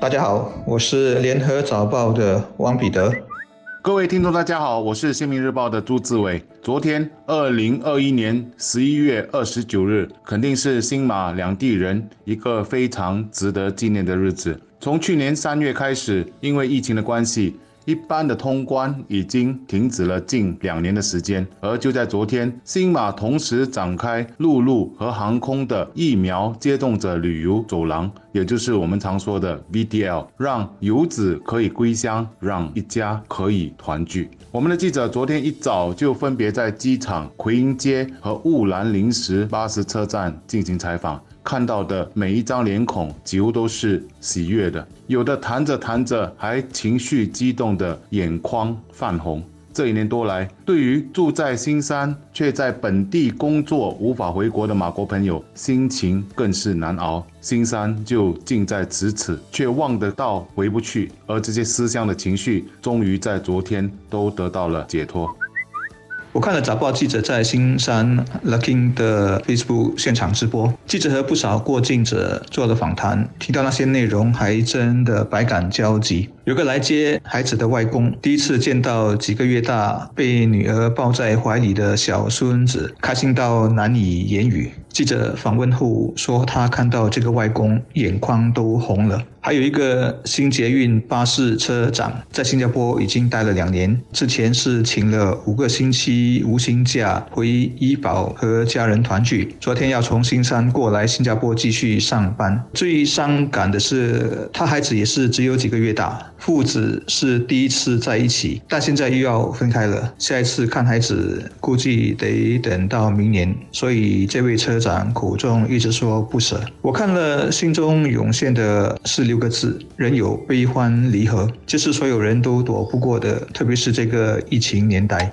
大家好，我是联合早报的王彼得。各位听众，大家好，我是新民日报的朱志伟。昨天，二零二一年十一月二十九日，肯定是新马两地人一个非常值得纪念的日子。从去年三月开始，因为疫情的关系。一般的通关已经停止了近两年的时间，而就在昨天，新马同时展开陆路和航空的疫苗接种者旅游走廊，也就是我们常说的 VDL，让游子可以归乡，让一家可以团聚。我们的记者昨天一早就分别在机场、奎英街和雾兰临时巴士车站进行采访。看到的每一张脸孔几乎都是喜悦的，有的谈着谈着还情绪激动的眼眶泛红。这一年多来，对于住在新山却在本地工作无法回国的马国朋友，心情更是难熬。新山就近在咫尺，却望得到回不去，而这些思乡的情绪，终于在昨天都得到了解脱。我看了早报记者在新山 Lucking 的 Facebook 现场直播，记者和不少过境者做了访谈，听到那些内容还真的百感交集。有个来接孩子的外公，第一次见到几个月大被女儿抱在怀里的小孙子，开心到难以言语。记者访问后说，他看到这个外公眼眶都红了。还有一个新捷运巴士车长，在新加坡已经待了两年，之前是请了五个星期无薪假回医保和家人团聚，昨天要从新山过来新加坡继续上班。最伤感的是，他孩子也是只有几个月大，父子是第一次在一起，但现在又要分开了。下一次看孩子估计得等到明年，所以这位车长。口中一直说不舍，我看了，心中涌现的是六个字：人有悲欢离合，这是所有人都躲不过的，特别是这个疫情年代。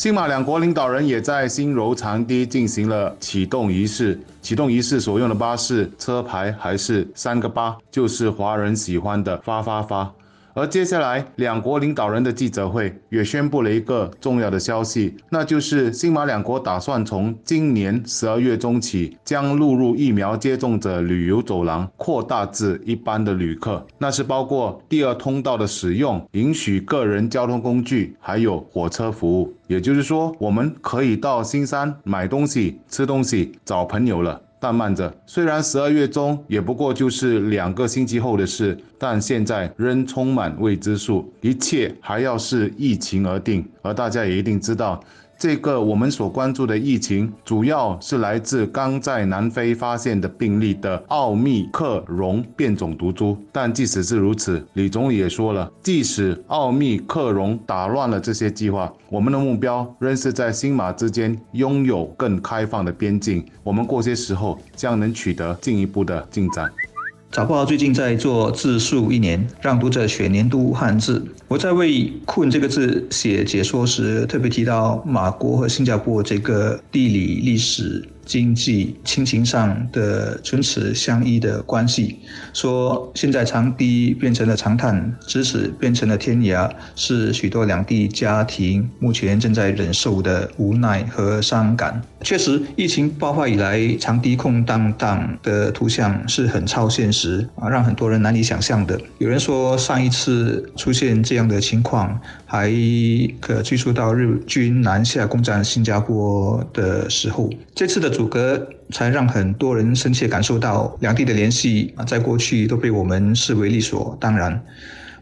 新马两国领导人也在新柔长堤进行了启动仪式，启动仪式所用的巴士车牌还是三个八，就是华人喜欢的发发发。而接下来，两国领导人的记者会也宣布了一个重要的消息，那就是新马两国打算从今年十二月中起，将录入疫苗接种者旅游走廊扩大至一般的旅客，那是包括第二通道的使用，允许个人交通工具，还有火车服务。也就是说，我们可以到新山买东西、吃东西、找朋友了。但慢着，虽然十二月中也不过就是两个星期后的事，但现在仍充满未知数，一切还要视疫情而定。而大家也一定知道。这个我们所关注的疫情，主要是来自刚在南非发现的病例的奥密克戎变种毒株。但即使是如此，李总理也说了，即使奥密克戎打乱了这些计划，我们的目标仍是在新马之间拥有更开放的边境。我们过些时候将能取得进一步的进展。早报最近在做字数一年，让读者选年度汉字。我在为“困”这个字写解说时，特别提到马国和新加坡这个地理历史。经济亲情上的唇齿相依的关系，说现在长堤变成了长叹，咫尺变成了天涯，是许多两地家庭目前正在忍受的无奈和伤感。确实，疫情爆发以来，长堤空荡荡的图像是很超现实啊，让很多人难以想象的。有人说，上一次出现这样的情况，还可追溯到日军南下攻占新加坡的时候。这次的。阻隔才让很多人深切感受到两地的联系啊，在过去都被我们视为理所当然。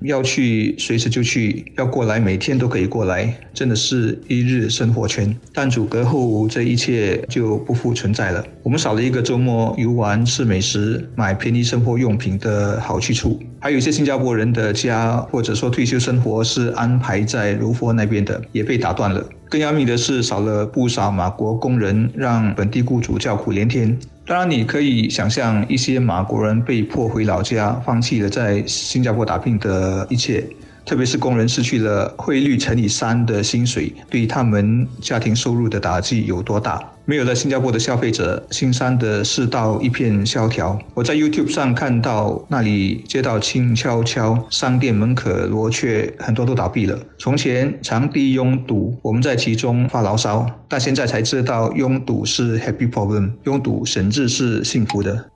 要去随时就去，要过来每天都可以过来，真的是一日生活圈。但阻隔后，这一切就不复存在了。我们少了一个周末游玩、吃美食、买便宜生活用品的好去处。还有一些新加坡人的家，或者说退休生活是安排在卢佛那边的，也被打断了。更要命的是，少了不少马国工人，让本地雇主叫苦连天。当然，你可以想象一些马国人被迫回老家，放弃了在新加坡打拼的一切。特别是工人失去了汇率乘以三的薪水，对他们家庭收入的打击有多大？没有了新加坡的消费者，新山的世道一片萧条。我在 YouTube 上看到那里街道静悄悄，商店门可罗雀，很多都倒闭了。从前长堤拥堵，我们在其中发牢骚，但现在才知道拥堵是 happy problem，拥堵甚至是幸福的。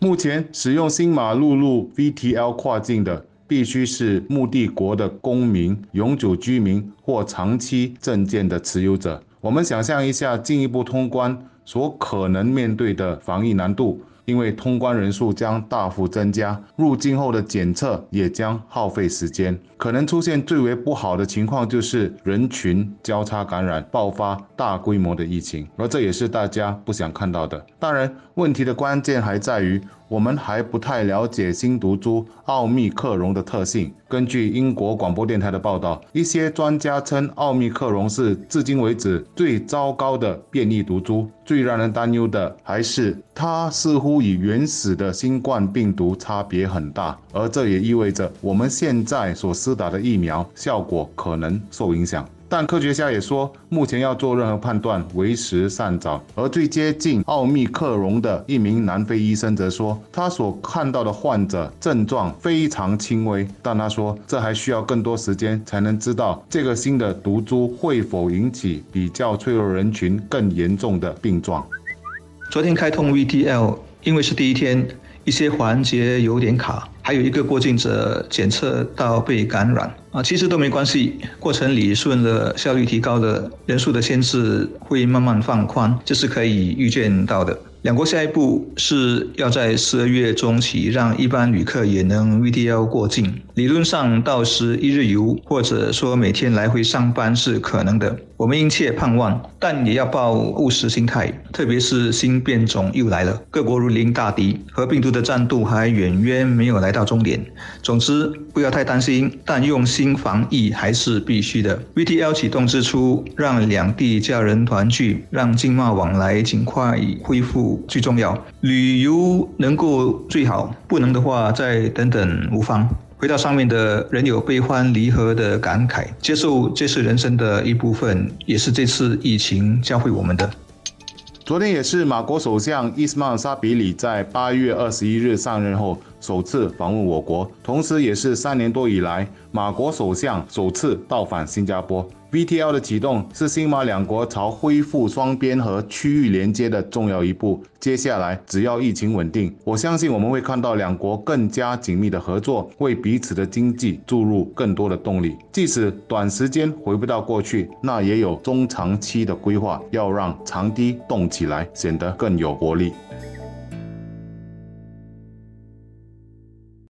目前使用新马陆路 VTL 跨境的，必须是目的国的公民、永久居民或长期证件的持有者。我们想象一下，进一步通关所可能面对的防疫难度。因为通关人数将大幅增加，入境后的检测也将耗费时间，可能出现最为不好的情况就是人群交叉感染，爆发大规模的疫情，而这也是大家不想看到的。当然，问题的关键还在于。我们还不太了解新毒株奥密克戎的特性。根据英国广播电台的报道，一些专家称奥密克戎是至今为止最糟糕的变异毒株。最让人担忧的还是它似乎与原始的新冠病毒差别很大，而这也意味着我们现在所施打的疫苗效果可能受影响。但科学家也说，目前要做任何判断为时尚早。而最接近奥密克戎的一名南非医生则说，他所看到的患者症状非常轻微，但他说这还需要更多时间才能知道这个新的毒株会否引起比较脆弱人群更严重的病状。昨天开通 VTL，因为是第一天。一些环节有点卡，还有一个过境者检测到被感染啊，其实都没关系，过程理顺了，效率提高了，人数的限制会慢慢放宽，这是可以预见到的。两国下一步是要在十二月中起让一般旅客也能 VTL 过境，理论上到时一日游或者说每天来回上班是可能的。我们殷切盼望，但也要抱务实心态，特别是新变种又来了，各国如临大敌，和病毒的战斗还远远没有来到终点。总之，不要太担心，但用心防疫还是必须的。VTL 启动之初，让两地家人团聚，让经贸往来尽快恢复最重要。旅游能够最好，不能的话再等等无妨。回到上面的人有悲欢离合的感慨，接受这是人生的一部分，也是这次疫情教会我们的。昨天也是马国首相伊斯曼沙比里在八月二十一日上任后首次访问我国，同时也是三年多以来马国首相首次到访新加坡。VTL 的启动是新马两国朝恢复双边和区域连接的重要一步。接下来，只要疫情稳定，我相信我们会看到两国更加紧密的合作，为彼此的经济注入更多的动力。即使短时间回不到过去，那也有中长期的规划，要让长堤动起来，显得更有活力。